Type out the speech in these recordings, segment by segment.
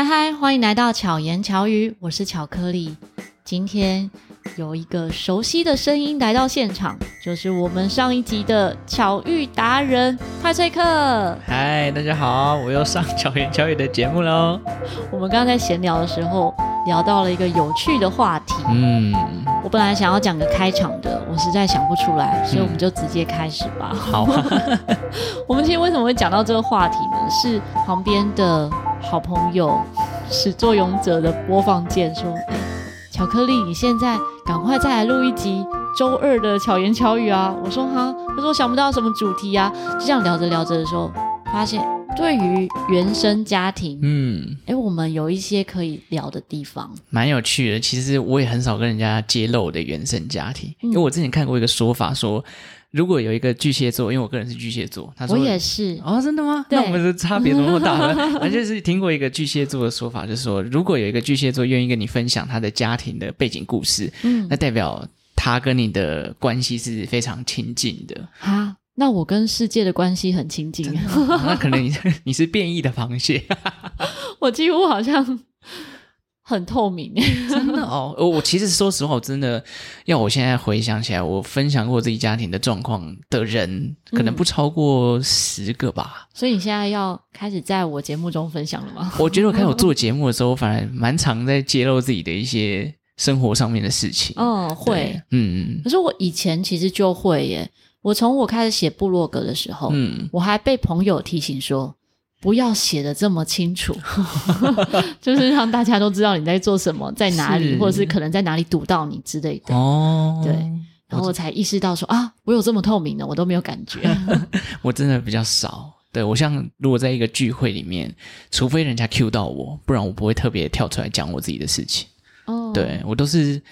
嗨嗨，欢迎来到巧言巧语，我是巧克力。今天有一个熟悉的声音来到现场，就是我们上一集的巧遇达人派翠克。嗨，大家好，我又上巧言巧语的节目喽。我们刚刚在闲聊的时候聊到了一个有趣的话题。嗯，我本来想要讲个开场的，我实在想不出来，所以我们就直接开始吧。嗯、好，我们今天为什么会讲到这个话题呢？是旁边的。好朋友始作俑者的播放键说：“哎，巧克力，你现在赶快再来录一集周二的巧言巧语啊！”我说：“哈。”他说：“想不到什么主题啊。”就这样聊着聊着的时候，发现对于原生家庭，嗯，哎，我们有一些可以聊的地方，蛮有趣的。其实我也很少跟人家揭露我的原生家庭，嗯，因为我之前看过一个说法说。如果有一个巨蟹座，因为我个人是巨蟹座，他说我也是哦，真的吗？那我们的差别怎么那么大呢？反正就是听过一个巨蟹座的说法，就是说，如果有一个巨蟹座愿意跟你分享他的家庭的背景故事，嗯，那代表他跟你的关系是非常亲近的啊。那我跟世界的关系很亲近，那可能你 你是变异的螃蟹，我几乎好像。很透明，真的哦。我其实说实话，我真的要我现在回想起来，我分享过自己家庭的状况的人，可能不超过十个吧。嗯。所以你现在要开始在我节目中分享了吗？我觉得我开始做节目的时候，我反而蛮常在揭露自己的一些生活上面的事情。哦，会，嗯。可是我以前其实就会耶。我从我开始写部落格的时候，嗯，我还被朋友提醒说。不要写的这么清楚，就是让大家都知道你在做什么，在哪里，或者是可能在哪里堵到你之类的。哦，对，然后我才意识到说啊，我有这么透明的，我都没有感觉。我真的比较少。对，我像如果在一个聚会里面，除非人家 cue 到我，不然我不会特别跳出来讲我自己的事情。哦，对，我都是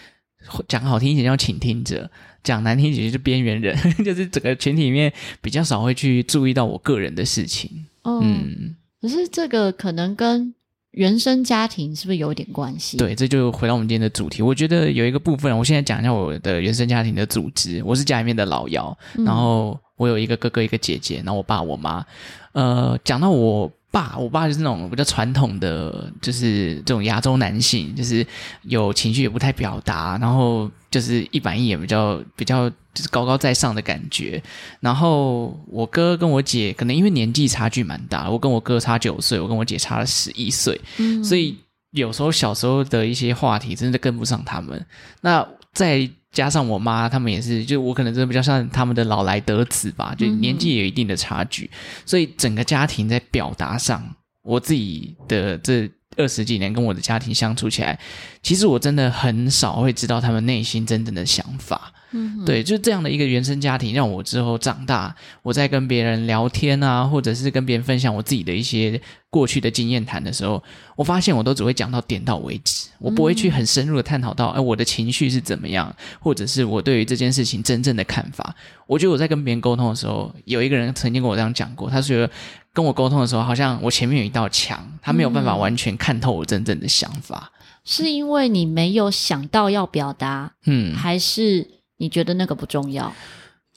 讲好听一点叫倾听者，讲难听一点就是边缘人，就是整个群体里面比较少会去注意到我个人的事情。嗯，可是这个可能跟原生家庭是不是有点关系？对，这就回到我们今天的主题。我觉得有一个部分，我现在讲一下我的原生家庭的组织。我是家里面的老幺，嗯、然后我有一个哥哥，一个姐姐，然后我爸我妈。呃，讲到我。爸，我爸就是那种比较传统的，就是这种亚洲男性，就是有情绪也不太表达，然后就是一板一眼，比较比较就是高高在上的感觉。然后我哥跟我姐可能因为年纪差距蛮大，我跟我哥差九岁，我跟我姐差了十一岁，嗯，所以有时候小时候的一些话题真的跟不上他们。那再加上我妈，他们也是，就我可能真的比较像他们的老来得子吧，就年纪也有一定的差距，嗯、所以整个家庭在表达上，我自己的这二十几年跟我的家庭相处起来，其实我真的很少会知道他们内心真正的想法。嗯，对，就这样的一个原生家庭，让我之后长大，我在跟别人聊天啊，或者是跟别人分享我自己的一些过去的经验谈的时候，我发现我都只会讲到点到为止，我不会去很深入的探讨到，哎，我的情绪是怎么样，或者是我对于这件事情真正的看法。我觉得我在跟别人沟通的时候，有一个人曾经跟我这样讲过，他说跟我沟通的时候，好像我前面有一道墙，他没有办法完全看透我真正的想法。是因为你没有想到要表达，嗯，还是？你觉得那个不重要？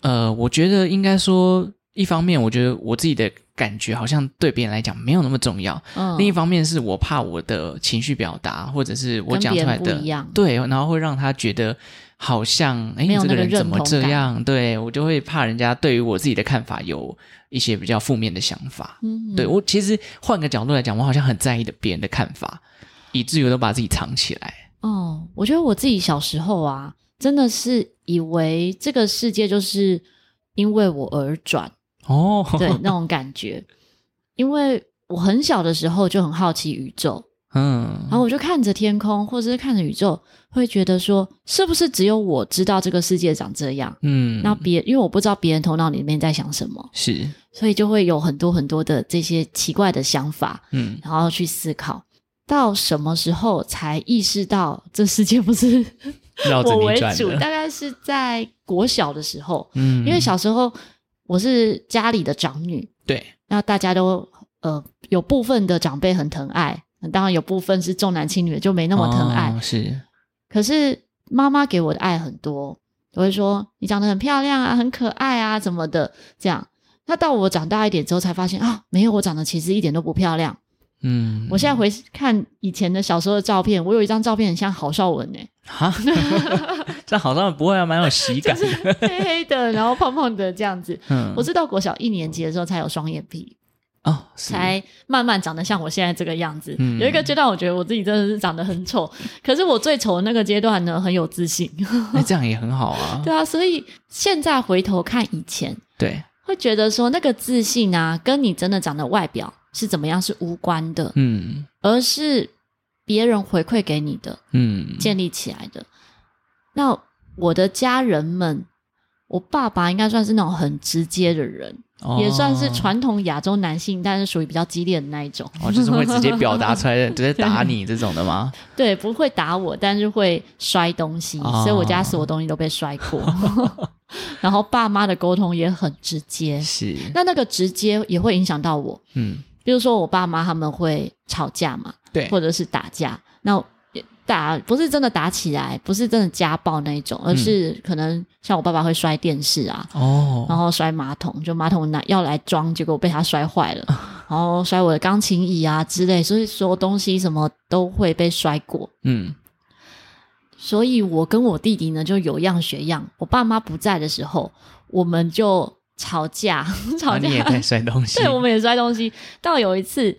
呃，我觉得应该说，一方面，我觉得我自己的感觉好像对别人来讲没有那么重要。嗯，另一方面是我怕我的情绪表达，或者是我讲出来的，对，然后会让他觉得好像，哎，这个人怎么这样？对，我就会怕人家对于我自己的看法有一些比较负面的想法。嗯，对，我其实换个角度来讲，我好像很在意的别人的看法，以至于我都把自己藏起来。哦，我觉得我自己小时候啊。真的是以为这个世界就是因为我而转哦，对 那种感觉。因为我很小的时候就很好奇宇宙，嗯，然后我就看着天空，或者是看着宇宙，会觉得说，是不是只有我知道这个世界长这样？嗯，那别因为我不知道别人头脑里面在想什么，是，所以就会有很多很多的这些奇怪的想法，嗯，然后去思考，到什么时候才意识到这世界不是。我为主，大概是在国小的时候，嗯，因为小时候我是家里的长女，对，那大家都呃有部分的长辈很疼爱，当然有部分是重男轻女的就没那么疼爱，哦、是。可是妈妈给我的爱很多，我会说你长得很漂亮啊，很可爱啊，怎么的这样。那到我长大一点之后才发现啊，没有，我长得其实一点都不漂亮，嗯，我现在回看以前的小时候的照片，我有一张照片很像郝邵文哎，哈，这郝邵文不会啊，蛮有喜感的，就是黑黑的，然后胖胖的这样子。嗯，我是到国小一年级的时候才有双眼皮。哦，才慢慢长得像我现在这个样子。嗯、有一个阶段，我觉得我自己真的是长得很丑，可是我最丑的那个阶段呢，很有自信。那 这样也很好啊。对啊，所以现在回头看以前，对，会觉得说那个自信啊，跟你真的长得外表是怎么样是无关的，嗯，而是别人回馈给你的，嗯，建立起来的。那我的家人们，我爸爸应该算是那种很直接的人。也算是传统亚洲男性，但是属于比较激烈的那一种。哦，就是会直接表达出来的，直接打你这种的吗？对，不会打我，但是会摔东西，哦、所以我家所有东西都被摔过。然后爸妈的沟通也很直接，是。那那个直接也会影响到我，嗯，比如说我爸妈他们会吵架嘛，对，或者是打架，那。打不是真的打起来，不是真的家暴那一种，而是可能像我爸爸会摔电视啊，哦，然后摔马桶，就马桶拿要来装，结果被他摔坏了，然后摔我的钢琴椅啊之类，所以所有东西什么都会被摔过，嗯，所以我跟我弟弟呢就有样学样，我爸妈不在的时候，我们就吵架，吵架，啊，你也在摔东西，对，我们也摔东西，到有一次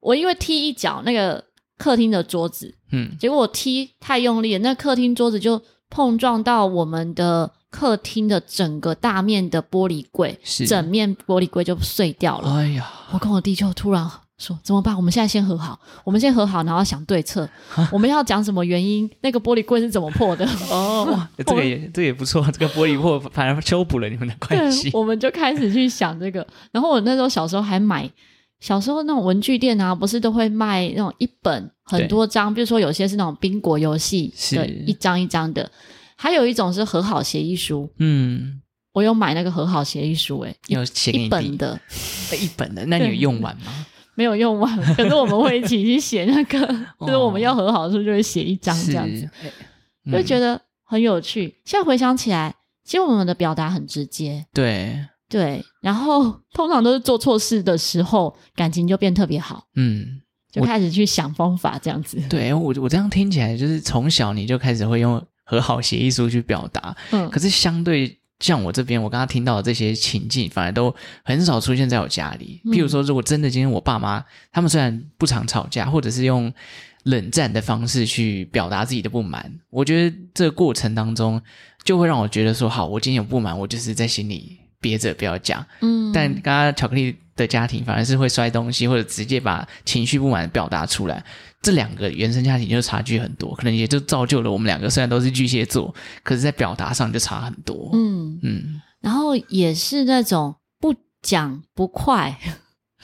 我因为踢一脚那个。客厅的桌子，嗯，结果我踢太用力了，那客厅桌子就碰撞到我们的客厅的整个大面的玻璃柜，是。整面玻璃柜就碎掉了。哎呀，我跟我弟就突然说怎么办？我们现在先和好，我们先和好，然后想对策，我们要讲什么原因？那个玻璃柜是怎么破的？哦，这个也这个也不错，这个玻璃破反而修补了你们的关系。我们就开始去想这个，然后我那时候小时候还买。小时候那种文具店啊，不是都会卖那种一本很多张，比如说有些是那种宾果游戏的一张一张的，还有一种是和好协议书。嗯，我有买那个和好协议书，诶，有写一本的，一本的，那你有用完吗？没有用完，可是我们会一起去写那个，就是我们要和好的时候就会写一张这样子，就会觉得很有趣。现在回想起来，其实我们的表达很直接，对。对，然后通常都是做错事的时候，感情就变特别好。嗯，就开始去想方法这样子。对，我我这样听起来，就是从小你就开始会用和好协议书去表达。嗯，可是相对像我这边，我刚刚听到的这些情境，反而都很少出现在我家里。譬如说，如果真的今天我爸妈他们虽然不常吵架，或者是用冷战的方式去表达自己的不满，我觉得这个过程当中就会让我觉得说，好，我今天有不满，我就是在心里。憋着不要讲，嗯，但刚刚巧克力的家庭反而是会摔东西，或者直接把情绪不满表达出来。这两个原生家庭就差距很多，可能也就造就了我们两个虽然都是巨蟹座，可是在表达上就差很多。嗯嗯，然后也是那种不讲不快，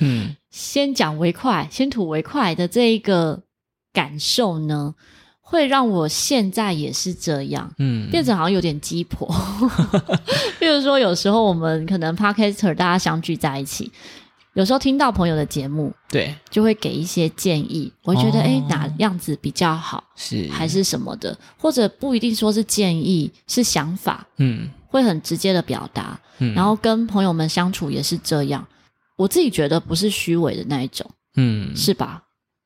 嗯，先讲为快，先吐为快的这一个感受呢。会让我现在也是这样，嗯，变成好像有点鸡婆。比如说，有时候我们可能 Podcaster 大家相聚在一起，有时候听到朋友的节目，对，就会给一些建议。我会觉得，哎、哦，哪样子比较好，是还是什么的，或者不一定说是建议，是想法，嗯，会很直接的表达。嗯，然后跟朋友们相处也是这样，我自己觉得不是虚伪的那一种，嗯，是吧？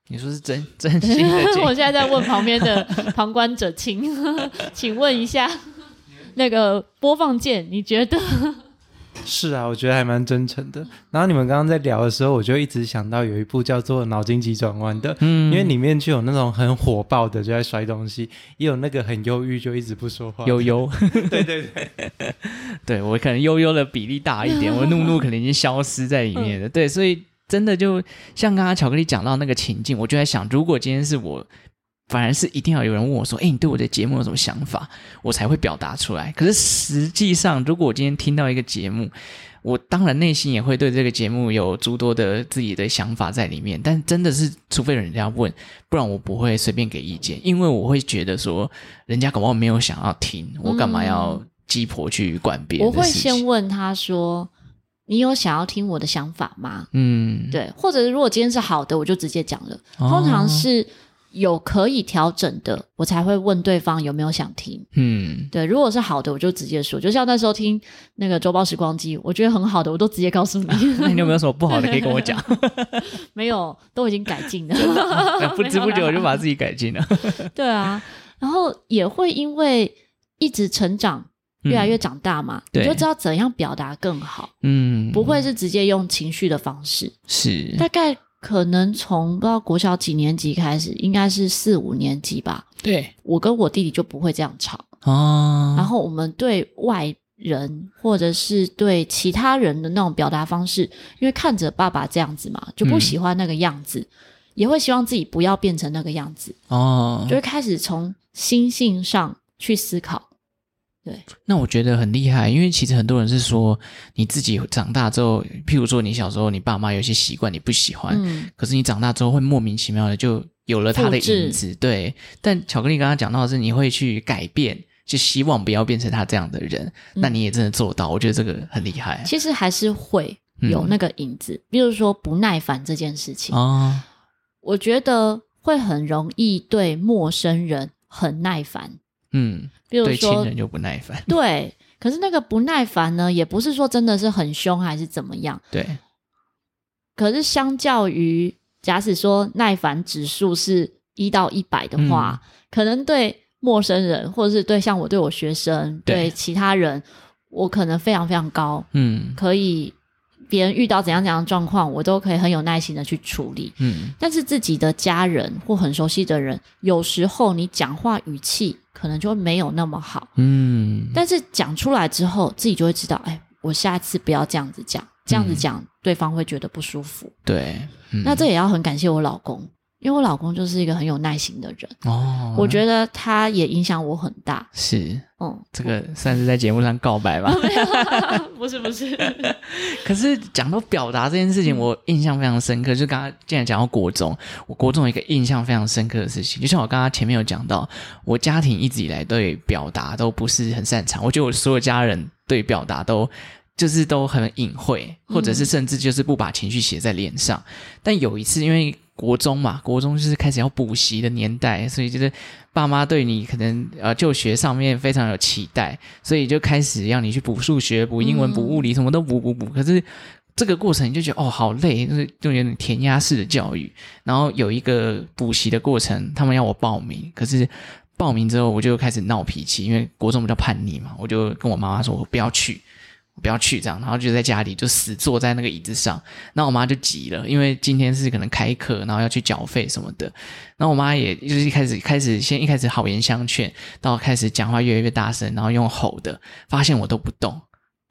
你说是真真心的？我现在在问旁边的 旁观者，请 请问一下，那个播放键，你觉得？是啊，我觉得还蛮真诚的。然后你们刚刚在聊的时候，我就一直想到有一部叫做《脑筋急转弯》的，嗯，因为里面就有那种很火爆的就在摔东西，也有那个很忧郁就一直不说话，悠悠，对 对对，对 我可能悠悠的比例大一点，我怒怒可能已经消失在里面了，对，所以。真的就像刚刚巧克力讲到那个情境，我就在想，如果今天是我，反而是一定要有人问我说：“哎，你对我的节目有什么想法？”我才会表达出来。可是实际上，如果我今天听到一个节目，我当然内心也会对这个节目有诸多的自己的想法在里面。但真的是，除非人家问，不然我不会随便给意见，因为我会觉得说，人家搞不好没有想要听，我干嘛要鸡婆去管别人？我会先问他说。你有想要听我的想法吗？嗯，对，或者是如果今天是好的，我就直接讲了。通常是有可以调整的，我才会问对方有没有想听。嗯，对，如果是好的，我就直接说。就像那时候听那个周报时光机，我觉得很好的，我都直接告诉你。那你有没有什么不好的可以跟我讲？没有，都已经改进了。不知不觉我就把自己改进了。对啊，然后也会因为一直成长，越来越长大嘛，嗯、你就知道怎样表达更好。嗯，不会是直接用情绪的方式。是，大概。可能从不知道国小几年级开始，应该是四五年级吧。对，我跟我弟弟就不会这样吵哦。然后我们对外人或者是对其他人的那种表达方式，因为看着爸爸这样子嘛，就不喜欢那个样子，嗯、也会希望自己不要变成那个样子哦。就会开始从心性上去思考。对，那我觉得很厉害，因为其实很多人是说，你自己长大之后，譬如说你小时候你爸妈有些习惯你不喜欢，嗯，可是你长大之后会莫名其妙的就有了他的影子，对。但巧克力刚刚讲到的是，你会去改变，就希望不要变成他这样的人，嗯，那你也真的做到，我觉得这个很厉害。其实还是会有那个影子，嗯，比如说不耐烦这件事情哦，我觉得会很容易对陌生人很耐烦。嗯，比如说对亲人就不耐烦，对。可是那个不耐烦呢，也不是说真的是很凶还是怎么样，对。可是相较于，假使说耐烦指数是一到一百的话，嗯，可能对陌生人或者是对像我对我学生对，对其他人，我可能非常非常高，嗯，可以。别人遇到怎样怎样的状况，我都可以很有耐心的去处理。嗯，但是自己的家人或很熟悉的人，有时候你讲话语气可能就会没有那么好。嗯，但是讲出来之后，自己就会知道，哎，我下次不要这样子讲，这样子讲，嗯，对方会觉得不舒服。对，嗯，那这也要很感谢我老公。因为我老公就是一个很有耐心的人哦，我觉得他也影响我很大。是，嗯，这个算是在节目上告白吧？不是不 是。可是讲到表达这件事情，我印象非常深刻。就刚刚既然讲到国中，我国中有一个印象非常深刻的事情，就像我刚刚前面有讲到，我家庭一直以来对表达都不是很擅长。我觉得我所有家人对表达都就是都很隐晦，或者是甚至就是不把情绪写在脸上。但有一次，因为国中嘛，国中就是开始要补习的年代，所以就是爸妈对你可能呃就学上面非常有期待，所以就开始让你去补数学、补英文、补物理，什么都补补补。可是这个过程你就觉得哦好累，就是就有点填鸭式的教育。然后有一个补习的过程，他们要我报名，可是报名之后我就开始闹脾气，因为国中比较叛逆嘛，我就跟我妈妈说我不要去。不要去这样，然后就在家里就死坐在那个椅子上。那我妈就急了，因为今天是可能开课，然后要去缴费什么的。然后我妈也就是一开始开始先一开始好言相劝，到开始讲话越来越大声，然后用吼的，发现我都不动，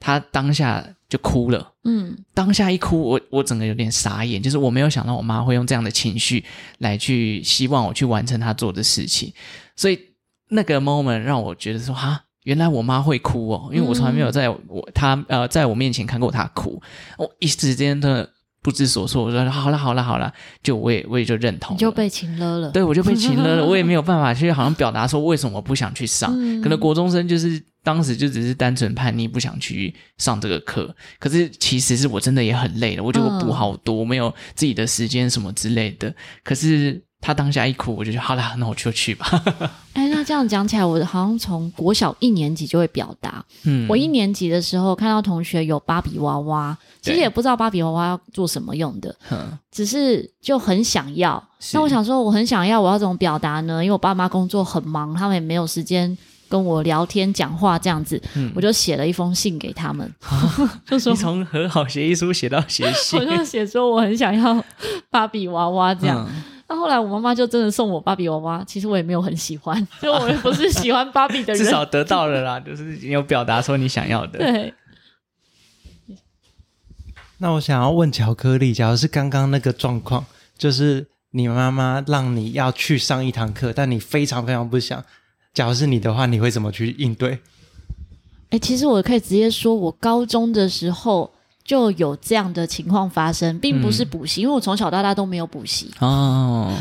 她当下就哭了。嗯，当下一哭，我我整个有点傻眼，就是我没有想到我妈会用这样的情绪来去希望我去完成她做的事情，所以那个 moment 让我觉得说哈。原来我妈会哭哦，因为我从来没有在我她呃在我面前看过她哭，我一时间的不知所措。我说好了好了好了，就我也我也就认同，你就被情勒了，对，我就被情勒了，我也没有办法去好像表达说为什么我不想去上。嗯、可能国中生就是当时就只是单纯叛逆，不想去上这个课。可是其实是我真的也很累了，我觉得我补好多，我没有自己的时间什么之类的。可是。他当下一哭，我就觉得好啦，那我就去吧。哎，那这样讲起来，我好像从国小一年级就会表达。嗯，我一年级的时候看到同学有芭比娃娃，其实也不知道芭比娃娃要做什么用的，只是就很想要。那我想说，我很想要，我要怎么表达呢？因为我爸妈工作很忙，他们也没有时间跟我聊天讲话这样子。嗯，我就写了一封信给他们，就说你从和好协议书写到写信，我就写说我很想要芭比娃娃这样。嗯那后来我妈妈就真的送我芭比娃娃，其实我也没有很喜欢，就我也不是喜欢芭比的人，至少得到了啦，就是你有表达说你想要的。对。那我想要问巧克力，假如是刚刚那个状况，就是你妈妈让你要去上一堂课，但你非常非常不想，假如是你的话，你会怎么去应对？哎、欸，其实我可以直接说，我高中的时候。就有这样的情况发生，并不是补习，嗯、因为我从小到大都没有补习哦，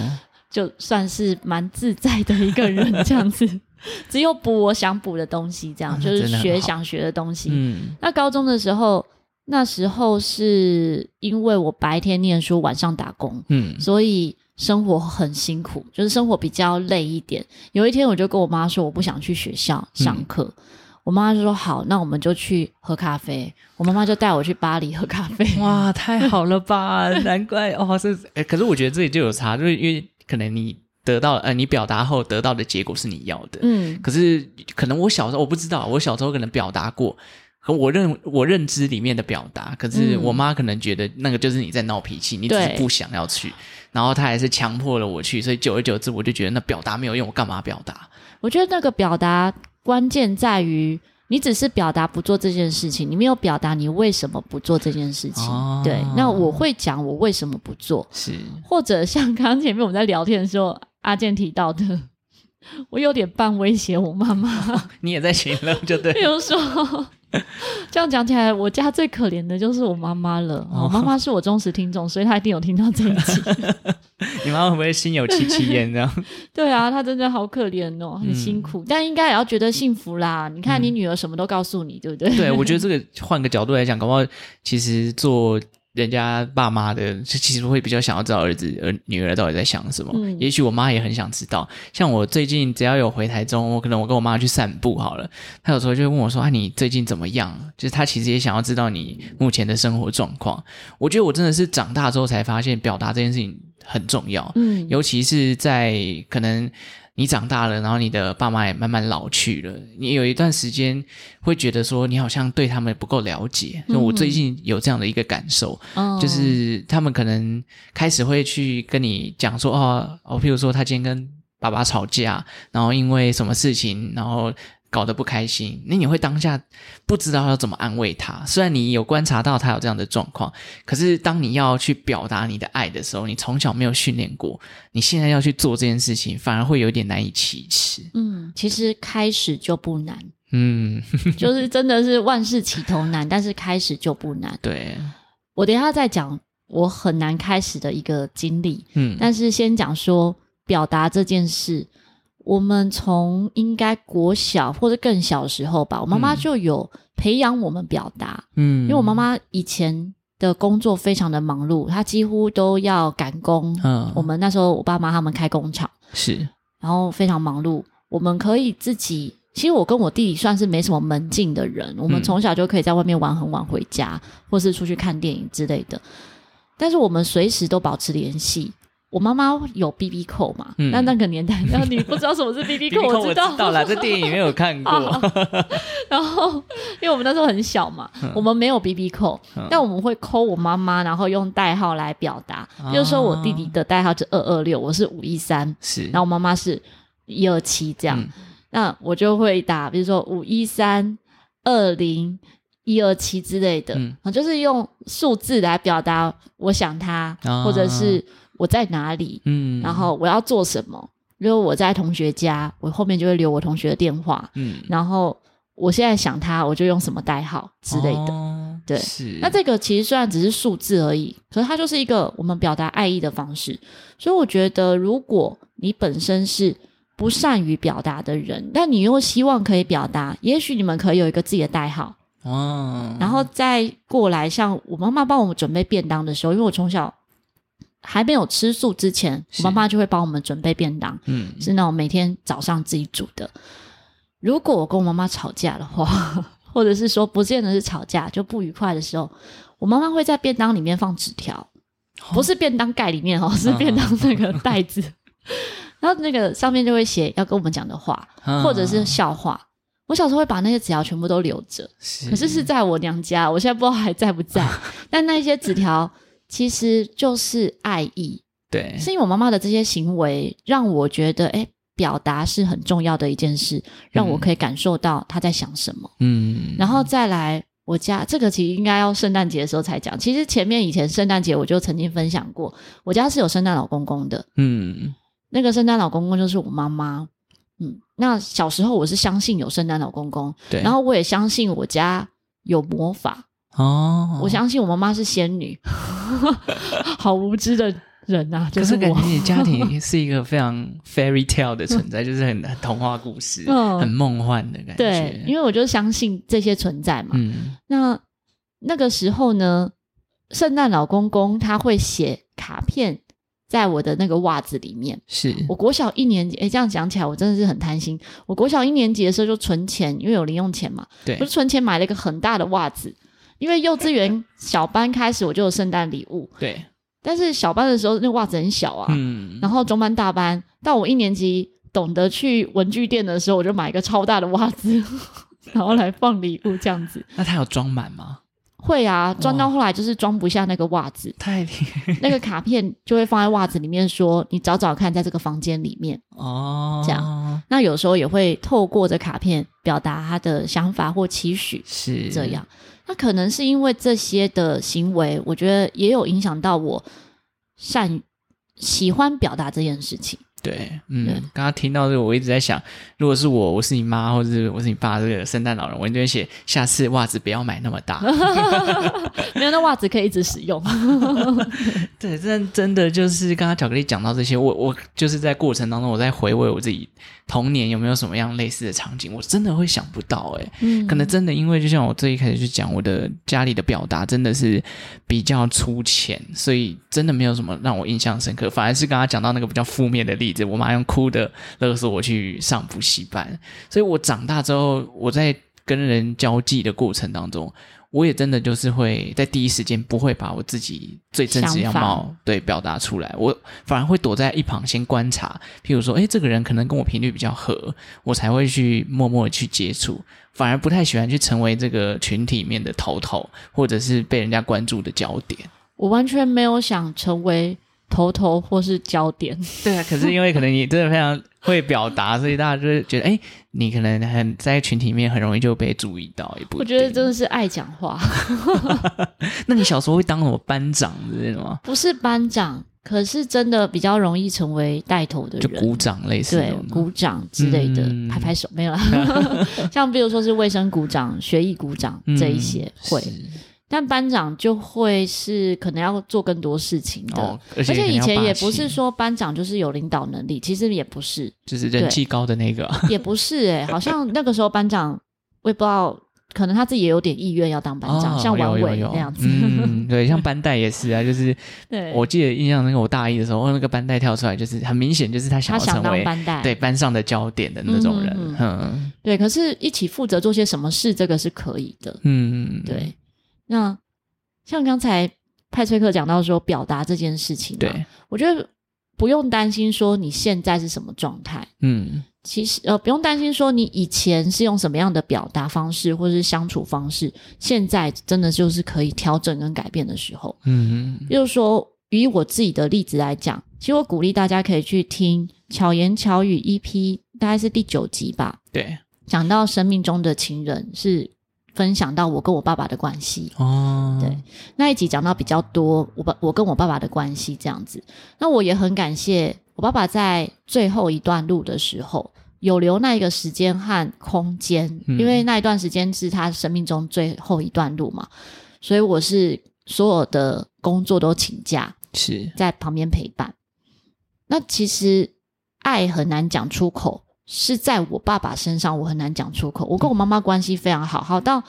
就算是蛮自在的一个人这样子，只有补我想补的东西，这样、嗯、就是学想学的东西。嗯，那高中的时候，那时候是因为我白天念书，晚上打工，嗯，所以生活很辛苦，就是生活比较累一点。有一天，我就跟我妈说，我不想去学校上课。嗯、我妈就说：“好，那我们就去喝咖啡。”我妈妈就带我去巴黎喝咖啡。哇，太好了吧！难怪哦，是哎，可是我觉得这里就有差，就是因为可能你得到呃，你表达后得到的结果是你要的。嗯，可是可能我小时候我不知道，我小时候可能表达过。和我认我认知里面的表达，可是我妈可能觉得那个就是你在闹脾气，嗯、你只是不想要去，然后她还是强迫了我去，所以久而久之，我就觉得那表达没有用，我干嘛表达？我觉得那个表达关键在于，你只是表达不做这件事情，你没有表达你为什么不做这件事情。哦、对，那我会讲我为什么不做，是或者像刚刚前面我们在聊天的时候，阿健提到的，我有点半威胁我妈妈，哦、你也在行了就对，比如说。这样讲起来，我家最可怜的就是我妈妈了。我妈妈是我忠实听众，所以她一定有听到这一集。你妈妈会不会心有戚戚焉这样？对啊，她真的好可怜哦，很辛苦，嗯、但应该也要觉得幸福啦。你看，你女儿什么都告诉你，对不对？对，我觉得这个换个角度来讲，搞不好其实做。人家爸妈的其实会比较想要知道儿子、儿女儿到底在想什么。嗯，也许我妈也很想知道。像我最近只要有回台中，我可能我跟我妈去散步好了，她有时候就会问我说：“啊，你最近怎么样？”就是她其实也想要知道你目前的生活状况。我觉得我真的是长大之后才发现，表达这件事情很重要。嗯，尤其是在可能。你长大了，然后你的爸妈也慢慢老去了，你有一段时间会觉得说，你好像对他们不够了解。就、嗯、我最近有这样的一个感受，哦、就是他们可能开始会去跟你讲说，哦，哦，譬如说他今天跟爸爸吵架，然后因为什么事情，然后。搞得不开心，那你会当下不知道要怎么安慰他。虽然你有观察到他有这样的状况，可是当你要去表达你的爱的时候，你从小没有训练过，你现在要去做这件事情，反而会有点难以启齿。嗯，其实开始就不难。嗯，就是真的是万事起头难，但是开始就不难。对，我等一下再讲我很难开始的一个经历。嗯，但是先讲说表达这件事。我们从应该国小或者更小的时候吧，我妈妈就有培养我们表达。嗯，因为我妈妈以前的工作非常的忙碌，她几乎都要赶工。嗯，我们那时候我爸妈他们开工厂，是，然后非常忙碌。我们可以自己，其实我跟我弟弟算是没什么门禁的人，我们从小就可以在外面玩很晚回家，或是出去看电影之类的。但是我们随时都保持联系。我妈妈有 BB 扣嘛？嗯、那那个年代，然后你不知道什么是 BB 扣，我知道，到了，这电影没有看过。然 后，因为我们那时候很小嘛，嗯、我们没有 BB 扣，嗯、但我们会 call 我妈妈，然后用代号来表达。比如、哦、说，我弟弟的代号是二二六，我是五一三，是，然后我妈妈是一二七这样。嗯、那我就会打，比如说五一三二零一二七之类的，嗯，就是用数字来表达我想他，哦、或者是。我在哪里？嗯，然后我要做什么？如果我在同学家，我后面就会留我同学的电话。嗯，然后我现在想他，我就用什么代号之类的。哦、对，是。那这个其实虽然只是数字而已，可是它就是一个我们表达爱意的方式。所以我觉得，如果你本身是不善于表达的人，但你又希望可以表达，也许你们可以有一个自己的代号。哦，然后再过来，像我妈妈帮我们准备便当的时候，因为我从小。还没有吃素之前，我妈妈就会帮我们准备便当，嗯，是那种每天早上自己煮的。如果我跟我妈妈吵架的话，或者是说不见得是吵架，就不愉快的时候，我妈妈会在便当里面放纸条，哦、不是便当盖里面哦，是便当那个袋子，嗯、然后那个上面就会写要跟我们讲的话，嗯、或者是笑话。我小时候会把那些纸条全部都留着，是。可是是在我娘家，我现在不知道还在不在，但那些纸条。其实就是爱意，对，是因为我妈妈的这些行为让我觉得，哎，表达是很重要的一件事，让我可以感受到她在想什么。嗯，然后再来我家这个其实应该要圣诞节的时候才讲。其实前面以前圣诞节我就曾经分享过，我家是有圣诞老公公的。嗯，那个圣诞老公公就是我妈妈。嗯，那小时候我是相信有圣诞老公公，对，然后我也相信我家有魔法。哦，我相信我妈妈是仙女，好无知的人呐、啊！就是我可是感觉你家庭是一个非常 fairy tale 的存在，就是很童话故事，嗯、很梦幻的感觉。对，因为我就相信这些存在嘛。嗯，那那个时候呢，圣诞老公公他会写卡片在我的那个袜子里面。是我国小一年级，诶，这样讲起来，我真的是很贪心。我国小一年级的时候就存钱，因为有零用钱嘛，对，我就存钱买了一个很大的袜子。因为幼稚园小班开始我就有圣诞礼物，对，但是小班的时候那个袜子很小啊，嗯，然后中班大班到我一年级懂得去文具店的时候，我就买一个超大的袜子，然后来放礼物这样子。那它有装满吗？会啊，装到后来就是装不下那个袜子，太那个卡片就会放在袜子里面说，说你找找看，在这个房间里面哦，这样。那有时候也会透过这卡片表达他的想法或期许，是这样。那可能是因为这些的行为，我觉得也有影响到我善喜欢表达这件事情。对，嗯，刚刚听到这个，我一直在想，如果是我，我是你妈，或者是我是你爸，这个圣诞老人，我一定会写下次袜子不要买那么大，没有那袜子可以一直使用。对，真真的就是刚刚巧克力讲到这些，我我就是在过程当中，我在回味我自己童年有没有什么样类似的场景，我真的会想不到，哎、嗯，可能真的因为就像我最一开始去讲，我的家里的表达真的是比较粗浅，所以真的没有什么让我印象深刻，反而是刚刚讲到那个比较负面的例子。我妈用哭的勒索我去上补习班，所以我长大之后，我在跟人交际的过程当中，我也真的就是会在第一时间不会把我自己最真实样貌对表达出来，我反而会躲在一旁先观察。譬如说，诶，这个人可能跟我频率比较合，我才会去默默的去接触，反而不太喜欢去成为这个群体里面的头头，或者是被人家关注的焦点。我完全没有想成为。头头或是焦点，对啊，可是因为可能你真的非常会表达，所以大家就是觉得，哎，你可能很在群体里面很容易就被注意到。也不，我觉得真的是爱讲话。那你小时候会当什么班长之类的吗？不是班长，可是真的比较容易成为带头的人，就鼓掌类似的，对，鼓掌之类的，嗯、拍拍手没有啦。像比如说是卫生鼓掌、学艺鼓掌这一些、嗯、会。但班长就会是可能要做更多事情的，哦、而且以前也不是说班长就是有领导能力，其实也不是，就是人气高的那个，也不是哎、欸，好像那个时候班长我也不知道，可能他自己也有点意愿要当班长，哦、像王伟那样子，嗯，对，像班代也是啊，就是，对，我记得印象那个我大一的时候，那个班代跳出来，就是很明显就是他想要成为班代，对班上的焦点的那种人，嗯，嗯对，可是一起负责做些什么事，这个是可以的，嗯，对。那像刚才派崔克讲到说表达这件事情，对，我觉得不用担心说你现在是什么状态，嗯，其实呃不用担心说你以前是用什么样的表达方式或者是相处方式，现在真的就是可以调整跟改变的时候，嗯。嗯，就是说以我自己的例子来讲，其实我鼓励大家可以去听巧言巧语 EP，大概是第九集吧，对，讲到生命中的情人是。分享到我跟我爸爸的关系哦，对，那一集讲到比较多，我爸我跟我爸爸的关系这样子。那我也很感谢我爸爸在最后一段路的时候有留那一个时间和空间，嗯，因为那一段时间是他生命中最后一段路嘛，所以我是所有的工作都请假，是在旁边陪伴。那其实爱很难讲出口。是在我爸爸身上，我很难讲出口。我跟我妈妈关系非常好，好到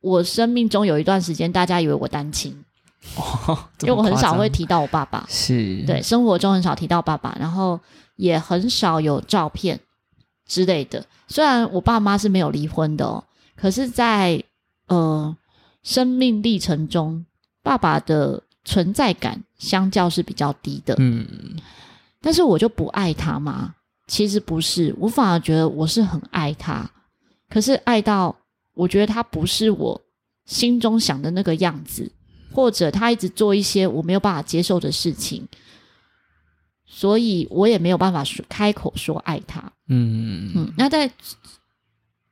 我生命中有一段时间，大家以为我单亲，哦，因为我很少会提到我爸爸，是对生活中很少提到爸爸，然后也很少有照片之类的。虽然我爸妈是没有离婚的哦，可是在呃生命历程中，爸爸的存在感相较是比较低的。嗯，但是我就不爱他吗？其实不是，我反而觉得我是很爱他，可是爱到我觉得他不是我心中想的那个样子，或者他一直做一些我没有办法接受的事情，所以我也没有办法说开口说爱他。嗯嗯，那在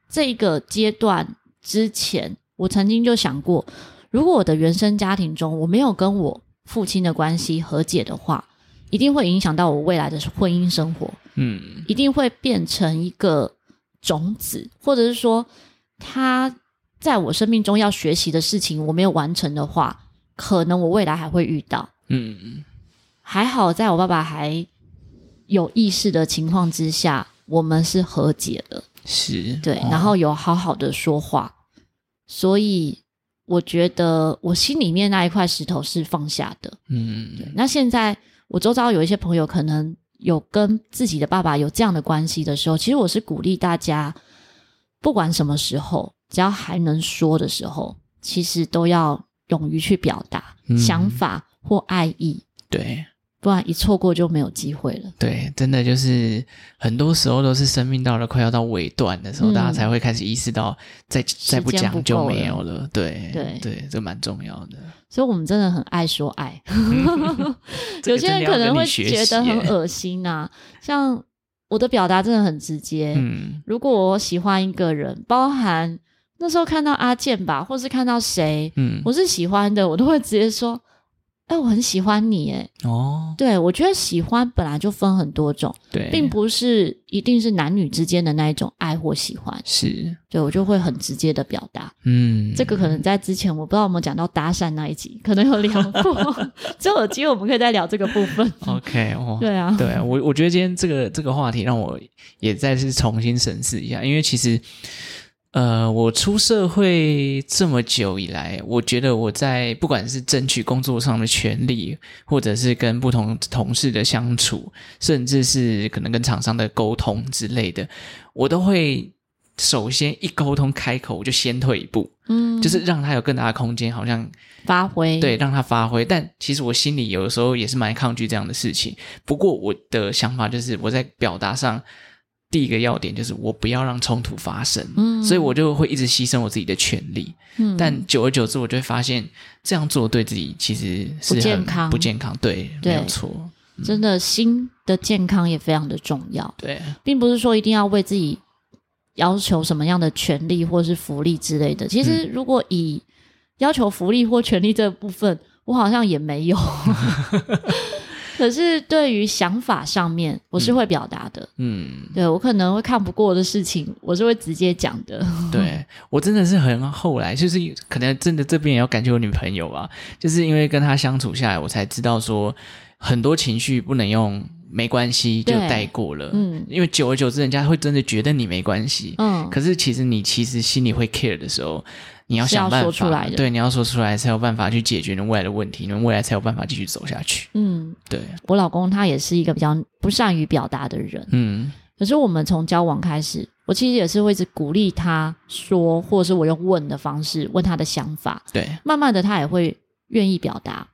这一个阶段之前，我曾经就想过，如果我的原生家庭中我没有跟我父亲的关系和解的话，一定会影响到我未来的婚姻生活。嗯，一定会变成一个种子，或者是说，他在我生命中要学习的事情，我没有完成的话，可能我未来还会遇到。嗯，还好，在我爸爸还有意识的情况之下，我们是和解了，是对，然后有好好的说话，所以我觉得我心里面那一块石头是放下的。嗯，对，那现在我周遭有一些朋友可能有跟自己的爸爸有这样的关系的时候，其实我是鼓励大家，不管什么时候，只要还能说的时候，其实都要勇于去表达想法或爱意。嗯、对。不然一错过就没有机会了。对，真的就是很多时候都是生命到了快要到尾段的时候，嗯、大家才会开始意识到再，再再不讲就没有了。了对对对，这蛮重要的。所以我们真的很爱说爱。有些人可能会觉得很恶心呐、啊，像我的表达真的很直接。嗯，如果我喜欢一个人，包含那时候看到阿健吧，或是看到谁，嗯，我是喜欢的，我都会直接说。哎，我很喜欢你，哎，哦，对，我觉得喜欢本来就分很多种，对，并不是一定是男女之间的那一种爱或喜欢，是，对，我就会很直接的表达，嗯，这个可能在之前我不知道有没有讲到搭讪那一集，可能有聊过，之后有机会我们可以再聊这个部分，OK，哦，对啊，对啊，我我觉得今天这个这个话题让我也再次重新审视一下，因为其实。呃，我出社会这么久以来，我觉得我在不管是争取工作上的权利，或者是跟不同同事的相处，甚至是可能跟厂商的沟通之类的，我都会首先一沟通开口，我就先退一步，嗯，就是让他有更大的空间，好像发挥，对，让他发挥。但其实我心里有的时候也是蛮抗拒这样的事情。不过我的想法就是我在表达上。第一个要点就是我不要让冲突发生，嗯，所以我就会一直牺牲我自己的权利，嗯，但久而久之，我就会发现这样做对自己其实是很不健康，不健康，对，对。没有错，真的心的健康也非常的重要，对，并不是说一定要为自己要求什么样的权利或是福利之类的。其实，如果以要求福利或权利这部分，我好像也没有。可是对于想法上面，我是会表达的。嗯，对，我可能会看不过的事情，我是会直接讲的。对，我真的是很后来，就是可能真的这边也要感谢我女朋友吧，就是因为跟她相处下来，我才知道说很多情绪不能用没关系就带过了。嗯，因为久而久之，人家会真的觉得你没关系。嗯，可是其实你其实心里会 care 的时候。你要想办法，出来的。对，你要说出来才有办法去解决你未来的问题，你们未来才有办法继续走下去。嗯，对，我老公他也是一个比较不善于表达的人，嗯，可是我们从交往开始，我其实也是会一直鼓励他说，或者是我用问的方式问他的想法，对，慢慢的他也会愿意表达，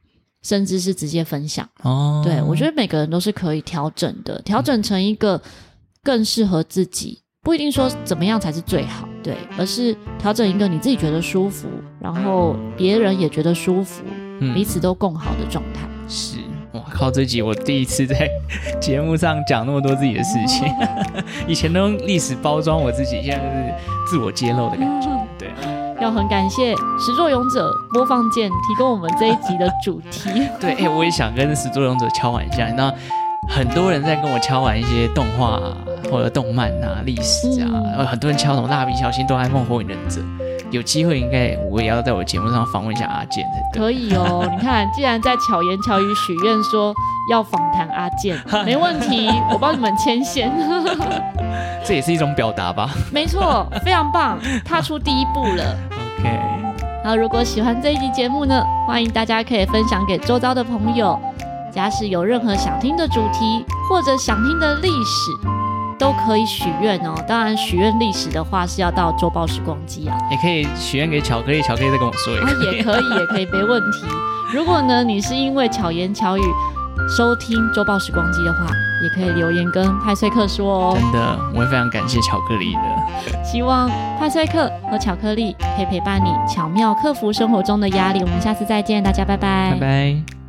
甚至是直接分享。哦，对，我觉得每个人都是可以调整的，调整成一个更适合自己。不一定说怎么样才是最好，对，而是调整一个你自己觉得舒服，然后别人也觉得舒服，嗯、彼此都更好的状态。是，哇靠！这集我第一次在节目上讲那么多自己的事情，以前都用历史包装我自己，现在就是自我揭露的感觉。对，要很感谢始作俑者播放键提供我们这一集的主题。对，哎、欸，我也想跟始作俑者敲碗一下，那。很多人在跟我敲碗一些动画、啊、或者动漫啊、历史啊，很多人敲什么《蜡笔小新》《哆啦 A 梦》《火影忍者》，有机会应该我也要在我节目上访问一下阿健。可以哦，你看，既然在巧言巧语许愿说要访谈阿健，没问题，我帮你们牵线。这也是一种表达吧？没错，非常棒，踏出第一步了。OK，好，如果喜欢这一集节目呢，欢迎大家可以分享给周遭的朋友。假使有任何想听的主题或者想听的历史，都可以许愿哦。当然，许愿历史的话是要到周报时光机啊。也可以许愿给巧克力，巧克力再跟我说也可以。啊，也可以，也可以，没问题。如果呢，你是因为巧言巧语收听周报时光机的话，也可以留言跟派翠克说哦。真的，我会非常感谢巧克力的。希望派翠克和巧克力可以陪伴你，巧妙克服生活中的压力。我们下次再见，大家拜拜。拜拜。